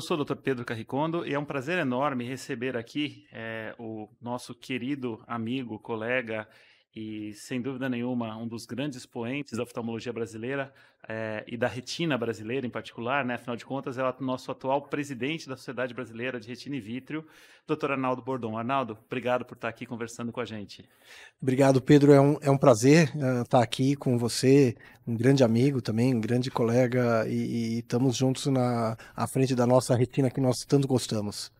Eu sou o Dr. Pedro Carricondo e é um prazer enorme receber aqui é, o nosso querido amigo, colega e, sem dúvida nenhuma, um dos grandes expoentes da oftalmologia brasileira é, e da retina brasileira em particular, né? afinal de contas, é o nosso atual presidente da Sociedade Brasileira de Retina e Vítreo, Dr. Arnaldo Bordon. Arnaldo, obrigado por estar aqui conversando com a gente. Obrigado, Pedro. É um, é um prazer uh, estar aqui com você, um grande amigo também, um grande colega, e, e estamos juntos na à frente da nossa retina que nós tanto gostamos.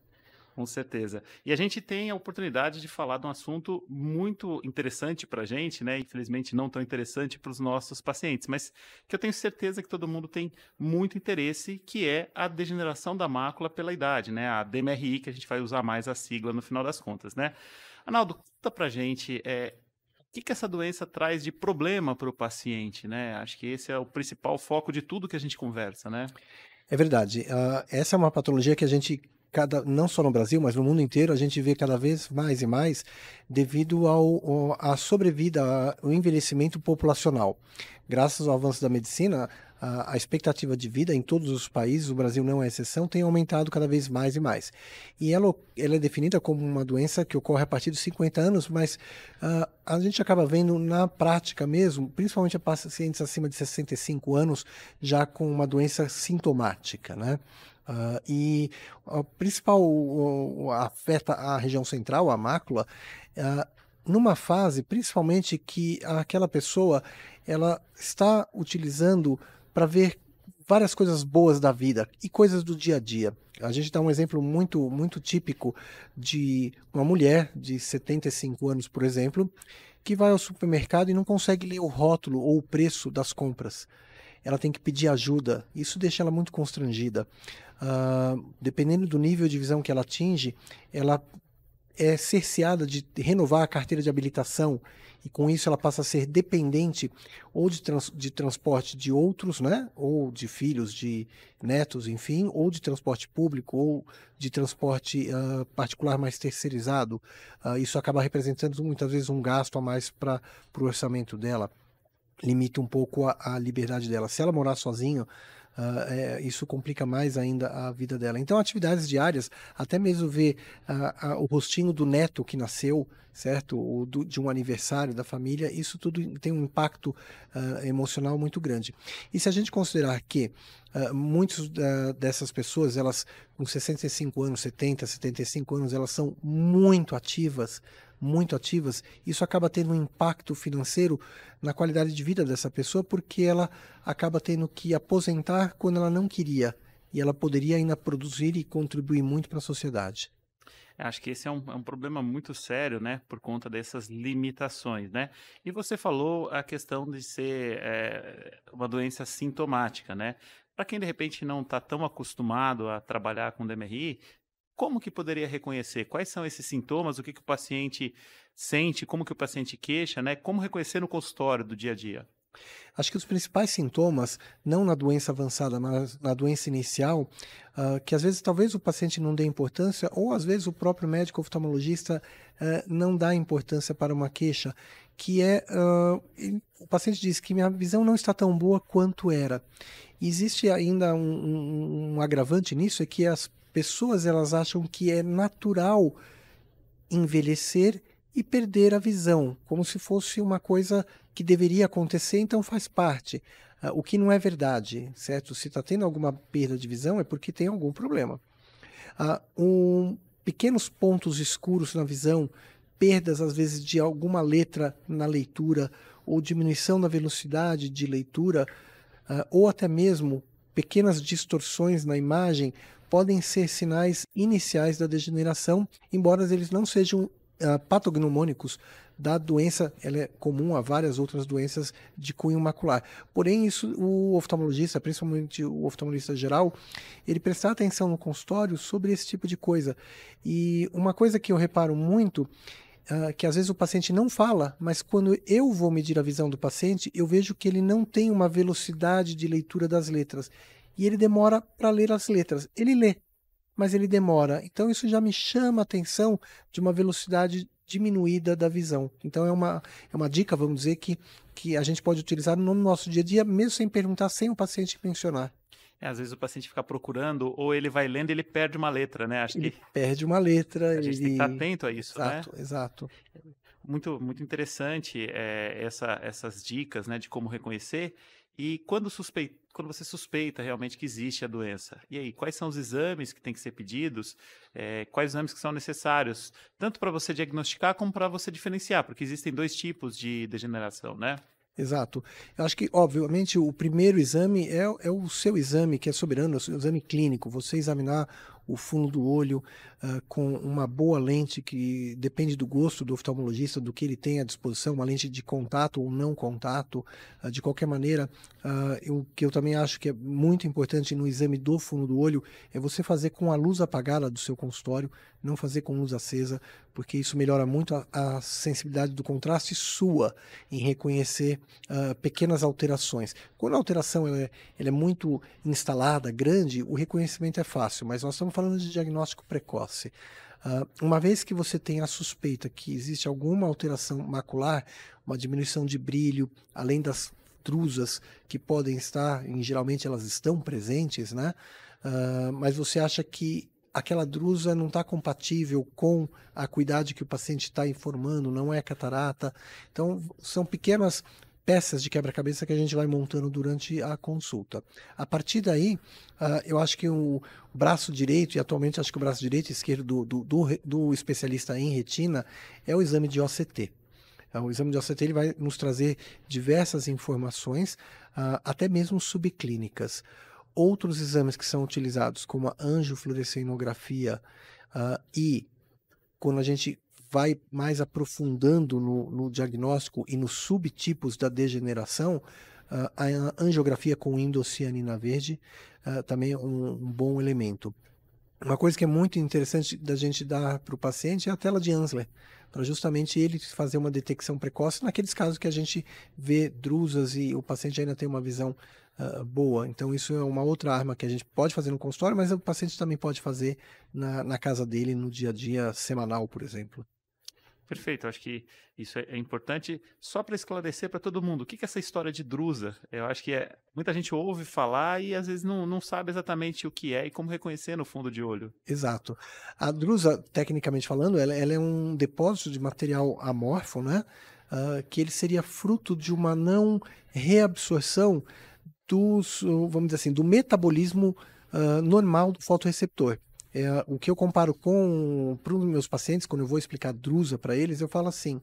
Com certeza. E a gente tem a oportunidade de falar de um assunto muito interessante para a gente, né? Infelizmente não tão interessante para os nossos pacientes, mas que eu tenho certeza que todo mundo tem muito interesse, que é a degeneração da mácula pela idade, né? A DMRI, que a gente vai usar mais a sigla no final das contas, né? Analdo, conta para a gente é, o que, que essa doença traz de problema para o paciente, né? Acho que esse é o principal foco de tudo que a gente conversa, né? É verdade. Uh, essa é uma patologia que a gente cada, não só no Brasil, mas no mundo inteiro, a gente vê cada vez mais e mais devido ao, à sobrevida, ao envelhecimento populacional. Graças ao avanço da medicina, a, a, expectativa de vida em todos os países, o Brasil não é exceção, tem aumentado cada vez mais e mais. E ela, ela é definida como uma doença que ocorre a partir dos 50 anos, mas uh, a gente acaba vendo na prática mesmo, principalmente pacientes acima de 65 anos, já com uma doença sintomática, né? Uh, e o principal o, afeta a região central, a mácula, uh, numa fase, principalmente que aquela pessoa ela está utilizando para ver várias coisas boas da vida e coisas do dia a dia. A gente dá um exemplo muito muito típico de uma mulher de 75 anos, por exemplo, que vai ao supermercado e não consegue ler o rótulo ou o preço das compras ela tem que pedir ajuda. Isso deixa ela muito constrangida. Uh, dependendo do nível de visão que ela atinge, ela é cerceada de renovar a carteira de habilitação e com isso ela passa a ser dependente ou de, trans, de transporte de outros, né? ou de filhos, de netos, enfim, ou de transporte público, ou de transporte uh, particular mais terceirizado. Uh, isso acaba representando muitas vezes um gasto a mais para o orçamento dela limita um pouco a, a liberdade dela. Se ela morar sozinha, Uh, é, isso complica mais ainda a vida dela. Então, atividades diárias, até mesmo ver uh, uh, o rostinho do neto que nasceu, certo? Ou do, de um aniversário da família, isso tudo tem um impacto emocional muito grande. E se a gente considerar que uh, muitas dessas pessoas, elas com 65 anos, 70, 75 anos, elas são muito ativas, muito ativas, isso acaba tendo um impacto financeiro na qualidade de vida dessa pessoa, porque ela acaba tendo que aposentar quando ela não queria. E ela poderia ainda produzir e contribuir muito para a sociedade. Acho que esse é um, é um, problema muito sério, né, por conta dessas limitações, né? E você falou a questão de ser é, uma doença sintomática, né? Para quem de repente não está tão acostumado a trabalhar com DMRI, como que poderia reconhecer? Quais são esses sintomas? O que, que o paciente sente? Como que o paciente queixa? Né? Como reconhecer no consultório do dia a dia? Acho que os principais sintomas, não na doença avançada, mas na doença inicial, uh, que às vezes talvez o paciente não dê importância, ou às vezes o próprio médico oftalmologista uh, não dá importância para uma queixa, que é uh, o paciente diz que minha visão não está tão boa quanto era. Existe ainda um, um, um agravante nisso, é que as pessoas elas acham que é natural envelhecer e perder a visão, como se fosse uma coisa que deveria acontecer, então faz parte. Uh, o que não é verdade, certo? Se está tendo alguma perda de visão é porque tem algum problema. Uh, um, pequenos pontos escuros na visão, perdas às vezes de alguma letra na leitura, ou diminuição da velocidade de leitura, uh, ou até mesmo pequenas distorções na imagem podem ser sinais iniciais da degeneração, embora eles não sejam uh, patognomônicos da doença, ela é comum a várias outras doenças de cunho macular. Porém, isso o oftalmologista, principalmente o oftalmologista geral, ele prestar atenção no consultório sobre esse tipo de coisa. E uma coisa que eu reparo muito Uh, que às vezes o paciente não fala, mas quando eu vou medir a visão do paciente, eu vejo que ele não tem uma velocidade de leitura das letras e ele demora para ler as letras. Ele lê, mas ele demora. Então isso já me chama a atenção de uma velocidade diminuída da visão. Então é uma, é uma dica, vamos dizer, que, que a gente pode utilizar no nosso dia a dia, mesmo sem perguntar, sem o paciente mencionar. É, às vezes o paciente fica procurando, ou ele vai lendo e ele perde uma letra, né? Acho ele que perde uma letra. A gente ele... tem que estar atento a isso, exato, né? Exato, Muito, muito interessante é, essa, essas dicas, né, de como reconhecer. E quando, suspeita, quando você suspeita realmente que existe a doença, e aí, quais são os exames que têm que ser pedidos? É, quais exames que são necessários, tanto para você diagnosticar como para você diferenciar, porque existem dois tipos de degeneração, né? Exato. Eu acho que, obviamente, o primeiro exame é, é o seu exame, que é soberano, é o seu exame clínico. Você examinar o fundo do olho uh, com uma boa lente que depende do gosto do oftalmologista, do que ele tem à disposição, uma lente de contato ou não contato. Uh, de qualquer maneira, uh, o que eu também acho que é muito importante no exame do fundo do olho é você fazer com a luz apagada do seu consultório, não fazer com luz acesa, porque isso melhora muito a, a sensibilidade do contraste sua em reconhecer pequenas alterações. Quando a alteração ela é, ela é muito instalada, grande, o reconhecimento é fácil, mas nós estamos falando de diagnóstico precoce. Uh, uma vez que você tem a suspeita que existe alguma alteração macular, uma diminuição de brilho, além das trusas que podem estar, e geralmente elas estão presentes, né? Uh, mas você acha que aquela drusa não está compatível com a acuidade que o paciente está informando, não é catarata. Então, são pequenas peças de quebra-cabeça que a gente vai montando durante a consulta. A partir daí, uh, eu acho que o braço direito, e atualmente acho que o braço direito e esquerdo do, do, do, do especialista em retina, é o exame de OCT. Ah, o exame de OCT ele vai nos trazer diversas informações, uh, até mesmo subclínicas. Outros exames que são utilizados, como a angiofluorescenografia uh, e quando a gente vai mais aprofundando no, no diagnóstico e nos subtipos da degeneração, uh, a angiografia com indocianina verde uh, também é um, um, bom elemento. Uma coisa que é muito interessante da gente dar para o paciente é a tela de Ansler, para justamente ele fazer uma detecção precoce naqueles casos que a gente vê drusas e o paciente ainda tem uma visão uh, boa. Então, isso é uma outra arma que a gente pode fazer no consultório, mas o paciente também pode fazer na, na casa dele, no dia a dia semanal, por exemplo. Perfeito, acho que isso é, é importante só para esclarecer para todo mundo. O que, é essa história de drusa? Eu acho que é, muita gente ouve falar e às vezes não, não sabe exatamente o que é e como reconhecer no fundo de olho. Exato. A drusa, tecnicamente falando, ela, ela é um depósito de material amorfo, né? Uh, que ele seria fruto de uma não reabsorção dos, vamos dizer assim, do metabolismo uh, normal do fotoreceptor. É, o que eu comparo com para os meus pacientes, quando eu vou explicar drusa para eles, eu falo assim: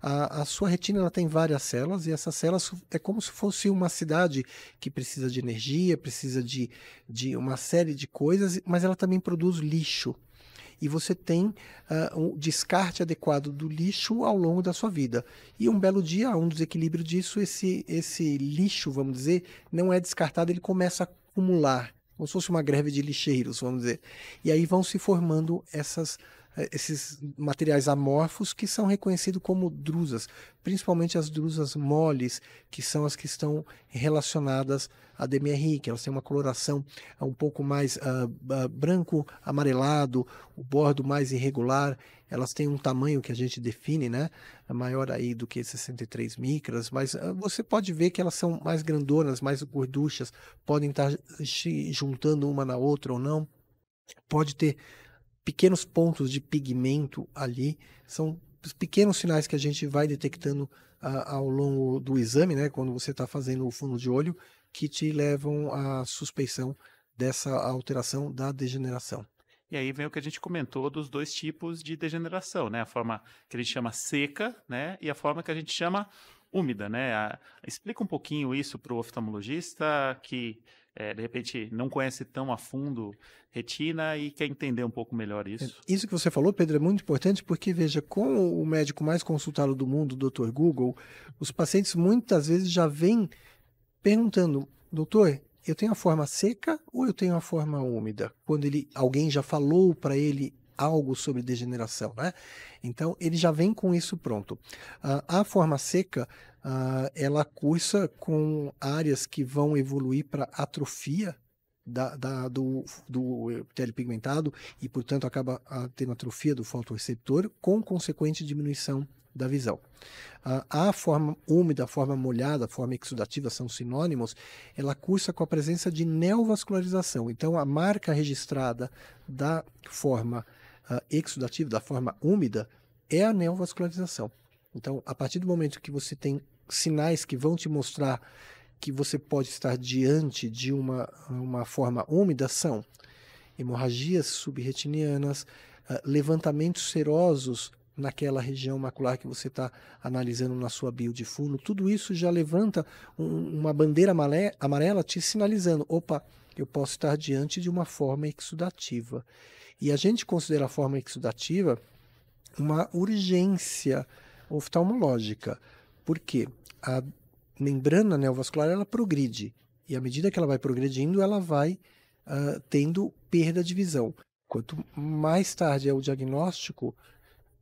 a, a sua retina ela tem várias células e essas células é como se fosse uma cidade que precisa de energia, precisa de, de uma série de coisas, mas ela também produz lixo. E você tem uh, um descarte adequado do lixo ao longo da sua vida. E um belo dia, um desequilíbrio disso, esse, esse lixo, vamos dizer, não é descartado, ele começa a acumular como se fosse uma greve de lixeiros, vamos dizer. E aí vão se formando essas, esses materiais amorfos que são reconhecidos como drusas, principalmente as drusas moles, que são as que estão relacionadas à DMRI, que elas têm uma coloração um pouco mais uh, uh, branco amarelado, o bordo mais irregular, elas têm um tamanho que a gente define, né, maior aí do que 63 micras, mas uh, você pode ver que elas são mais grandonas, mais gorduchas, podem estar se juntando uma na outra ou não, pode ter pequenos pontos de pigmento ali, são os pequenos sinais que a gente vai detectando ao longo do exame, né, quando você está fazendo o fundo de olho, que te levam à suspeição dessa alteração da degeneração. E aí vem o que a gente comentou dos dois tipos de degeneração, né? A forma que a gente chama seca, né? E a forma que a gente chama úmida, né? A, explica um pouquinho isso para o oftalmologista que é, de repente não conhece tão a fundo retina e quer entender um pouco melhor isso. Isso que você falou, Pedro, é muito importante porque, veja, com o médico mais consultado do mundo, o Dr. Google, os pacientes muitas vezes já vêm perguntando, doutor, eu tenho a forma seca ou eu tenho a forma úmida? Quando ele, alguém já falou para ele algo sobre degeneração, né? Então ele já vem com isso pronto. Uh, a forma seca uh, ela cursa com áreas que vão evoluir para atrofia da, da, do, do epitélio pigmentado e, portanto, acaba tendo atrofia do fotoreceptor com consequente diminuição da visão. A forma úmida, a forma molhada, a forma exudativa são sinônimos, ela cursa com a presença de neovascularização. Então, a marca registrada da forma uh, exudativa, da forma úmida, é a neovascularização. Então, a partir do momento que você tem sinais que vão te mostrar que você pode estar diante de uma, uma forma úmida, são hemorragias subretinianas, uh, levantamentos serosos naquela região macular que você está analisando na sua bio de fundo, tudo isso já levanta um, uma bandeira amarela te sinalizando: opa, eu posso estar diante de uma forma exudativa. E a gente considera a forma exudativa uma urgência oftalmológica, porque a membrana neovascular ela progride e à medida que ela vai progredindo, ela vai uh, tendo perda de visão. Quanto mais tarde é o diagnóstico,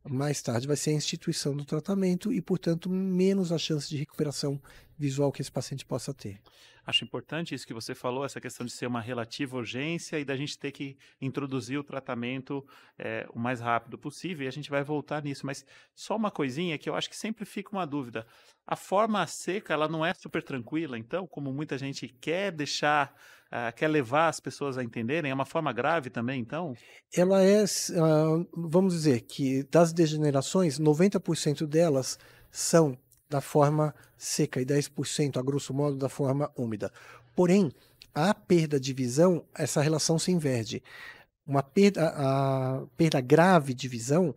mais tarde vai ser a instituição do tratamento e, portanto, menos a chance de recuperação visual que esse paciente possa ter. Acho importante isso que você falou, essa questão de ser uma relativa urgência e da gente ter que introduzir o tratamento é, o mais rápido possível, e a gente vai voltar nisso. Mas só uma coisinha que eu acho que sempre fica uma dúvida. A forma seca, ela não é super tranquila, então, como muita gente quer deixar Uh, quer levar as pessoas a entenderem? É uma forma grave também, então? Ela é, uh, vamos dizer que das degenerações, 90% delas são da forma seca e 10%, a grosso modo, da forma úmida. Porém, a perda de visão, essa relação se inverte. Uma perda, a perda grave de visão,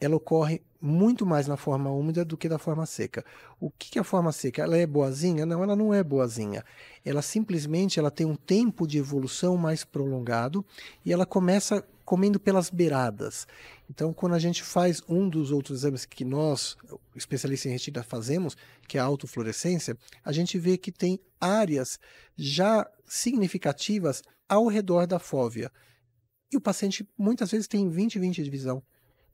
ela ocorre muito mais na forma úmida do que da forma seca. O que é a forma seca? Ela é boazinha? Não, ela não é boazinha. Ela simplesmente ela tem um tempo de evolução mais prolongado e ela começa comendo pelas beiradas. Então, quando a gente faz um dos outros exames que nós, especialistas em retina, fazemos, que é a autofluorescência, a gente vê que tem áreas já significativas ao redor da fóvea. E o paciente muitas vezes tem 20, 20 de visão.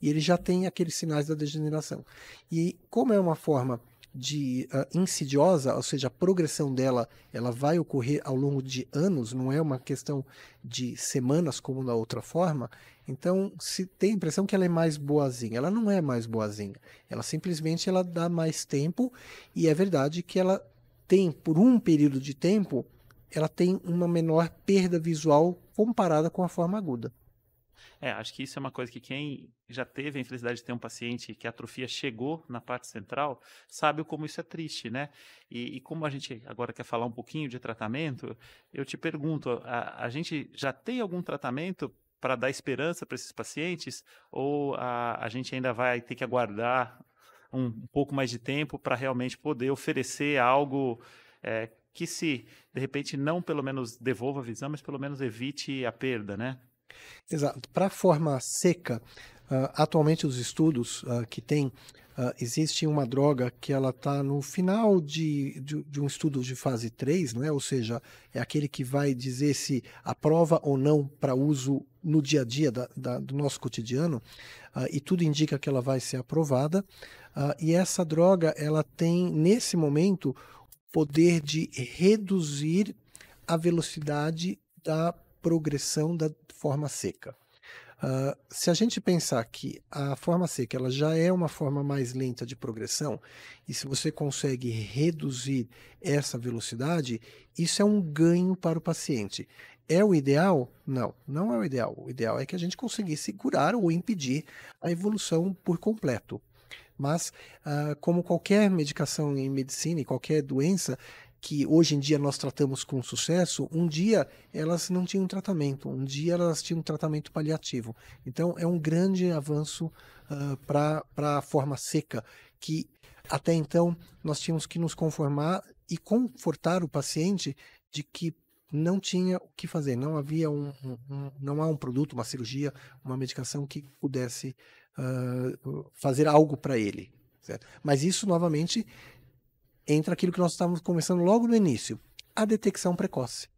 E ele já tem aqueles sinais da degeneração. E como é uma forma de uh, insidiosa, ou seja, a progressão dela ela vai ocorrer ao longo de anos, não é uma questão de semanas como da outra forma. Então, se tem a impressão que ela é mais boazinha, ela não é mais boazinha. Ela simplesmente ela dá mais tempo e é verdade que ela tem por um período de tempo, ela tem uma menor perda visual comparada com a forma aguda. É, acho que isso é uma coisa que quem já teve a infelicidade de ter um paciente que a atrofia chegou na parte central, sabe como isso é triste, né? E, e como a gente agora quer falar um pouquinho de tratamento, eu te pergunto, a, a gente já tem algum tratamento para dar esperança para esses pacientes ou a, a gente ainda vai ter que aguardar um, um pouco mais de tempo para realmente poder oferecer algo é, que se, de repente, não pelo menos devolva a visão, mas pelo menos evite a perda, né? Exato. Para a forma seca, uh, atualmente os estudos uh, que tem, uh, existe uma droga que ela está no final de, de, de, um estudo de fase 3, não é? ou seja, é aquele que vai dizer se aprova ou não para uso no dia a dia da, da, do nosso cotidiano, e tudo indica que ela vai ser aprovada. e essa droga, ela tem, nesse momento, poder de reduzir a velocidade da progressão da forma seca. Uh, se a gente pensar que a forma seca ela já é uma forma mais lenta de progressão, e se você consegue reduzir essa velocidade, isso é um ganho para o paciente. É o ideal? Não, não é o ideal. O ideal é que a gente conseguisse segurar ou impedir a evolução por completo. Mas, uh, como qualquer medicação em medicina e qualquer doença, que hoje em dia nós tratamos com sucesso, um dia elas não tinham tratamento, um dia elas tinham tratamento paliativo. Então é um grande avanço uh, para a forma seca, que até então nós tínhamos que nos conformar e confortar o paciente de que não tinha o que fazer, não havia um, um não há um produto, uma cirurgia, uma medicação que pudesse uh, fazer algo para ele. Certo? Mas isso novamente entra aquilo que nós estávamos conversando logo no início, a detecção precoce.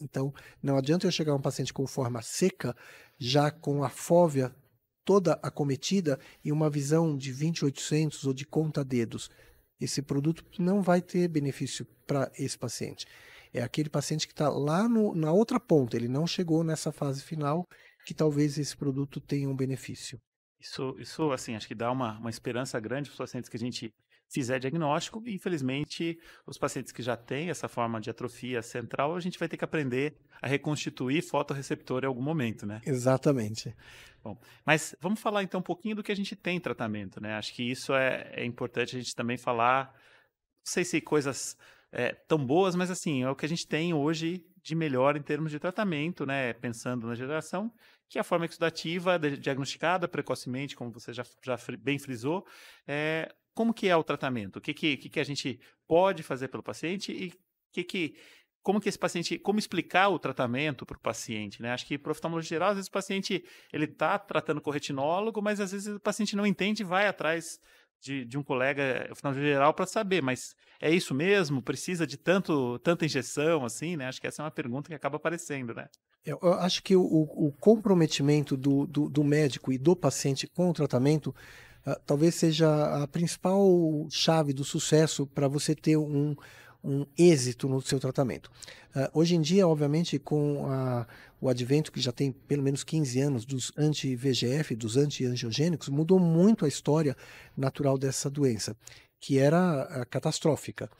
Então, não adianta eu chegar a um paciente com forma seca, já com a fóvea toda acometida e uma visão de 2800 ou de conta-dedos. Esse produto não vai ter benefício para esse paciente. É aquele paciente que está lá no, na outra ponta, ele não chegou nessa fase final, que talvez esse produto tenha um benefício. Isso, isso assim, acho que dá uma, uma esperança grande para os pacientes que a gente fizer diagnóstico. E, infelizmente, os pacientes que já têm essa forma de atrofia central, a gente vai ter que aprender a reconstituir fotorreceptor em algum momento, né? Exatamente. Bom, mas vamos falar então um pouquinho do que a gente tem em tratamento, né? Acho que isso é, é importante a gente também falar, não sei se coisas é, tão boas, mas assim, é o que a gente tem hoje de melhor em termos de tratamento, né? Pensando na geração, que é a forma exudativa, diagnosticada precocemente, como você já, já bem frisou. É, como que é o tratamento? O que, que, que, a gente pode fazer pelo paciente e que, que como que esse paciente, como explicar o tratamento para o paciente, né? Acho que para oftalmologia geral, às vezes o paciente ele está tratando com retinólogo, mas às vezes o paciente não entende e vai atrás de, de um colega oftalmologista geral para saber, mas é isso mesmo? Precisa de tanto, tanta injeção assim, né? Acho que essa é uma pergunta que acaba aparecendo, né? Eu acho que o, o comprometimento do, do, do, médico e do paciente com o tratamento talvez seja a principal chave do sucesso para você ter um, um êxito no seu tratamento. Uh, hoje em dia, obviamente, com a, o advento que já tem pelo menos 15 anos dos anti-VGF, dos anti-angiogênicos, mudou muito a história natural dessa doença, que era uh, catastrófica.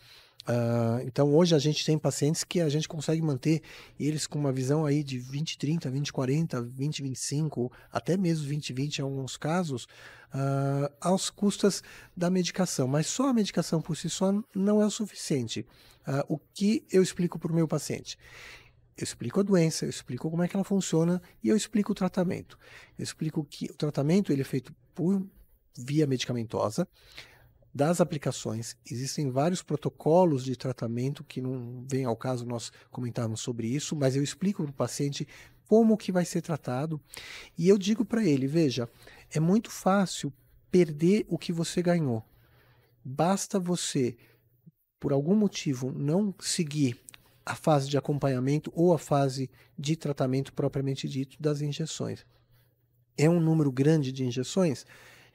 Uh, então hoje a gente tem pacientes que a gente consegue manter eles com uma visão aí de 20, 30, 20, 40, 20, 25, até mesmo 20, 20 em alguns casos, uh, aos custas da medicação. Mas só a medicação por si só não é o suficiente. Uh, o que eu explico para o meu paciente? Eu explico a doença, eu explico como é que ela funciona e eu explico o tratamento. Eu explico que o tratamento ele é feito por via medicamentosa das aplicações. Existem vários protocolos de tratamento que não vem ao caso nós comentarmos sobre isso, mas eu explico para o paciente como que vai ser tratado e eu digo para ele, veja, é muito fácil perder o que você ganhou. Basta você, por algum motivo, não seguir a fase de acompanhamento ou a fase de tratamento propriamente dito das injeções. É um número grande de injeções?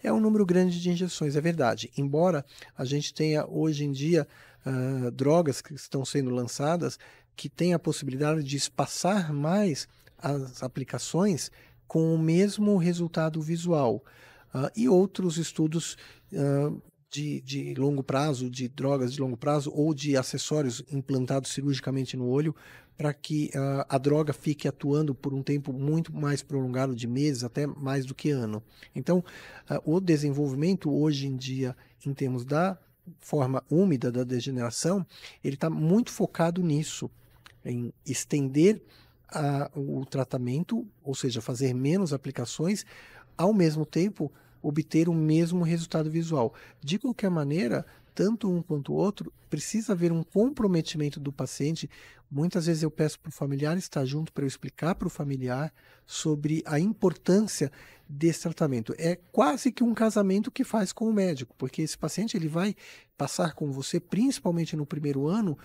É um número grande de injeções, é verdade. Embora a gente tenha hoje em dia uh, drogas que estão sendo lançadas que têm a possibilidade de espaçar mais as aplicações com o mesmo resultado visual. Uh, e outros estudos uh, de, de, longo prazo, de drogas de longo prazo ou de acessórios implantados cirurgicamente no olho para que uh, a droga fique atuando por um tempo muito mais prolongado de meses, até mais do que ano. Então, uh, o desenvolvimento hoje em dia, em termos da forma úmida da degeneração, ele está muito focado nisso, em estender uh, o tratamento, ou seja, fazer menos aplicações, ao mesmo tempo obter o mesmo resultado visual. De qualquer maneira, tanto um quanto o outro, precisa haver um comprometimento do paciente. Muitas vezes eu peço para o familiar estar junto para eu explicar para o familiar sobre a importância desse tratamento. É quase que um casamento que faz com o médico, porque esse paciente ele vai passar com você, principalmente no primeiro ano,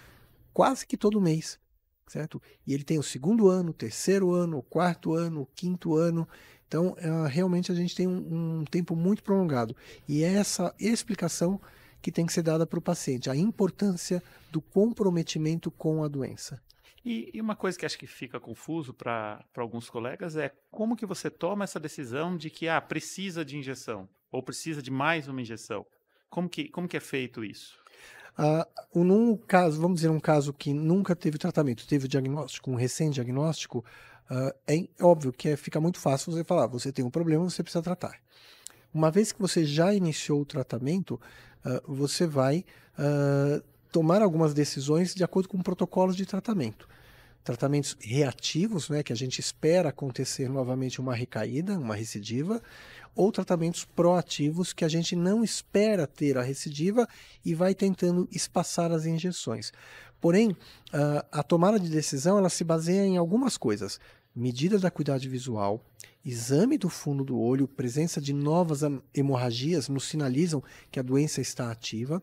quase que todo mês, certo? E ele tem o segundo ano, o terceiro ano, o quarto ano, o quinto ano. Então, uh, realmente a gente tem um, um tempo muito prolongado. E é essa explicação que tem que ser dada para o paciente, a importância do comprometimento com a doença. E, e, uma coisa que acho que fica confuso para alguns colegas é como que você toma essa decisão de que ah, precisa de injeção ou precisa de mais uma injeção. Como que, como que é feito isso? Ah, num caso, vamos dizer um caso que nunca teve tratamento, teve o diagnóstico, um recém-diagnóstico, ah, é óbvio que é, fica muito fácil você falar, você tem um problema, você precisa tratar. Uma vez que você já iniciou o tratamento, uh, você vai uh, tomar algumas decisões de acordo com protocolos de tratamento. Tratamentos reativos, né, que a gente espera acontecer novamente uma recaída, uma recidiva, ou tratamentos proativos que a gente não espera ter a recidiva e vai tentando espaçar as injeções. Porém, uh, a tomada de decisão ela se baseia em algumas coisas medidas da acuidade visual, exame do fundo do olho, presença de novas hemorragias nos sinalizam que a doença está ativa,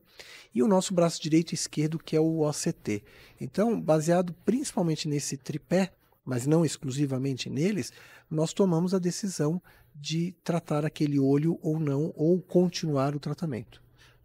e o nosso braço direito e esquerdo, que é o OCT. Então, baseado principalmente nesse tripé, mas não exclusivamente neles, nós tomamos a decisão de tratar aquele olho ou não, ou continuar o tratamento.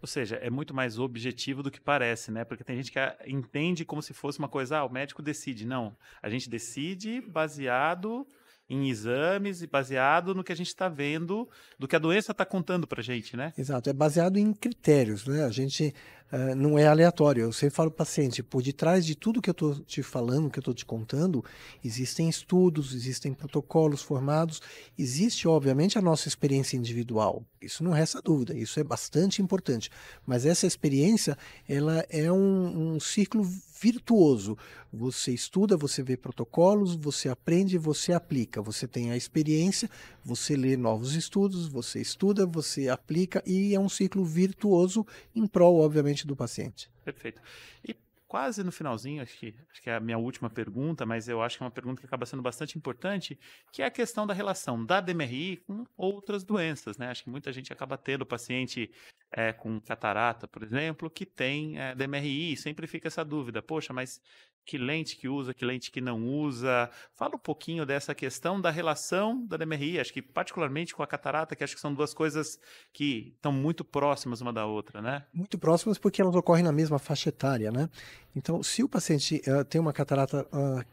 Ou seja, é muito mais objetivo do que parece, né? Porque tem gente que entende como se fosse uma coisa, ah, o médico decide. Não, a gente decide baseado em exames e baseado no que a gente está vendo, do que a doença está contando para a gente, né? Exato, é baseado em critérios, né? A gente uh, não é aleatório. Eu sempre falo para o paciente, por detrás de tudo que eu estou te falando, que eu estou te contando, existem estudos, existem protocolos formados, existe, obviamente, a nossa experiência individual. Isso não resta dúvida, isso é bastante importante. Mas essa experiência, ela é um, um círculo virtuoso. Você estuda, você vê protocolos, você aprende, você aplica. Você tem a experiência, você lê novos estudos, você estuda, você aplica e é um ciclo virtuoso em prol, obviamente, do paciente. Perfeito. E quase no finalzinho, acho que, acho que é a minha última pergunta, mas eu acho que é uma pergunta que acaba sendo bastante importante, que é a questão da relação da DMRI com outras doenças, né? Acho que muita gente acaba tendo paciente é, com catarata, por exemplo, que tem é, DMRI, sempre fica essa dúvida, poxa, mas que lente que usa, que lente que não usa. Fala um pouquinho dessa questão da relação da DMRI, acho que particularmente com a catarata, que acho que são duas coisas que estão muito próximas uma da outra, né? Muito próximas porque elas ocorrem na mesma faixa etária, né? Então, se o paciente uh, tem uma catarata uh,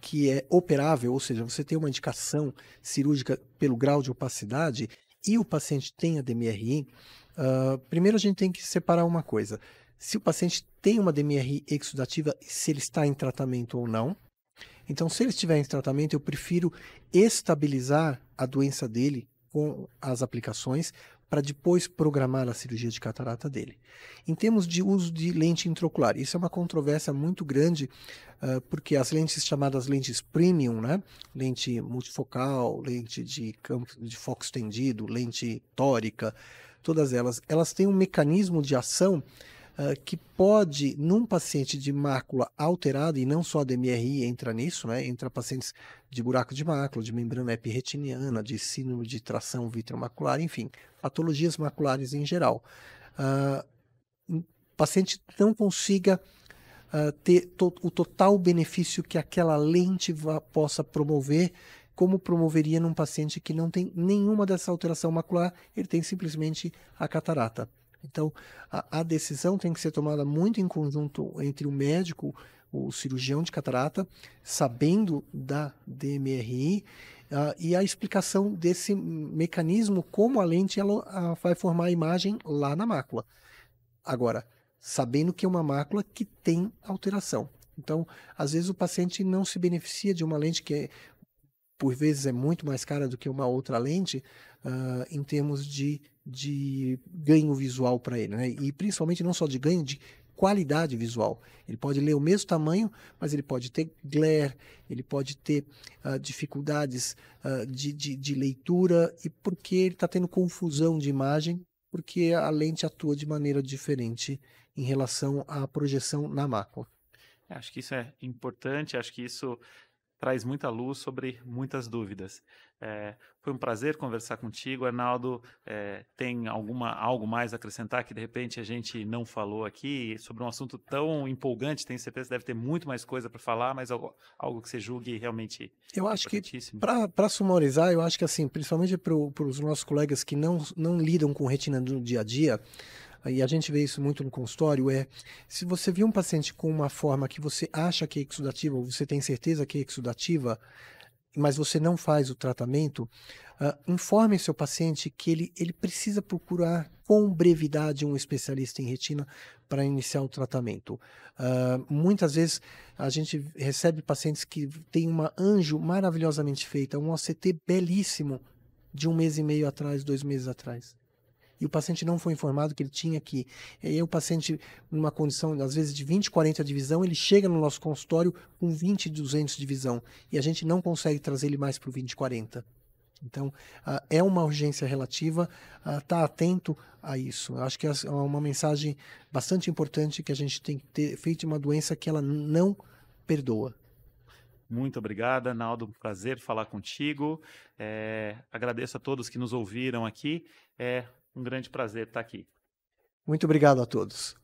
que é operável, ou seja, você tem uma indicação cirúrgica pelo grau de opacidade e o paciente tem a DMRI, uh, primeiro a gente tem que separar uma coisa se o paciente tem uma DMRI exudativa, se ele está em tratamento ou não. Então, se ele estiver em tratamento, eu prefiro estabilizar a doença dele com as aplicações para depois programar a cirurgia de catarata dele. Em termos de uso de lente intraocular, isso é uma controvérsia muito grande, uh, porque as lentes chamadas lentes premium, né? lente multifocal, lente de campo de foco estendido, lente tórica, todas elas, elas têm um mecanismo de ação uh, que pode, num paciente de mácula alterada, e não só a DMRI entra nisso, né? entra pacientes de buraco de mácula, de membrana epirretiniana, de síndrome de tração vitreomacular, enfim, patologias maculares em geral. Uh, paciente não consiga uh, ter to o total benefício que aquela lente possa promover como promoveria num paciente que não tem nenhuma dessa alteração macular, ele tem simplesmente a catarata. Então, a, a, decisão tem que ser tomada muito em conjunto entre o médico, o cirurgião de catarata, sabendo da DMRI, uh, e a explicação desse mecanismo, como a lente ela, uh, vai formar a imagem lá na mácula. Agora, sabendo que é uma mácula que tem alteração. Então, às vezes o paciente não se beneficia de uma lente que é, por vezes é muito mais cara do que uma outra lente, uh, em termos de de ganho visual para ele, né? E principalmente não só de ganho, de qualidade visual. Ele pode ler o mesmo tamanho, mas ele pode ter glare, ele pode ter uh, dificuldades uh, de, de, de, leitura e porque ele está tendo confusão de imagem, porque a lente atua de maneira diferente em relação à projeção na mácula. Acho que isso é importante, acho que isso traz muita luz sobre muitas dúvidas. É, foi um prazer conversar contigo, Arnaldo. É, tem alguma algo mais a acrescentar que de repente a gente não falou aqui sobre um assunto tão empolgante? Tenho certeza que deve ter muito mais coisa para falar, mas algo, algo, que você julgue realmente. Eu acho que para sumarizar, eu acho que assim, principalmente para os nossos colegas que não não lidam com retina no dia a dia e a gente vê isso muito no consultório, é se você vê um paciente com uma forma que você acha que é exudativa, ou você tem certeza que é exudativa, mas você não faz o tratamento, uh, informe seu paciente que ele, ele precisa procurar com brevidade um especialista em retina para iniciar o tratamento. Uh, muitas vezes a gente recebe pacientes que têm uma anjo maravilhosamente feita, um OCT belíssimo de um mês e meio atrás, dois meses atrás e o paciente não foi informado que ele tinha que. E aí o paciente, numa condição, às vezes, de 20, 40 de visão, ele chega no nosso consultório com 20, 200 de visão. E a gente não consegue trazer ele mais para o 20, 40. Então, uh, é uma urgência relativa, estar uh, tá atento a isso. Acho que é uma mensagem bastante importante que a gente tem que ter feito uma doença que ela não perdoa. Muito obrigado, Naldo. Prazer falar contigo. É, agradeço a todos que nos ouviram aqui. É, um grande prazer estar aqui. Muito obrigado a todos.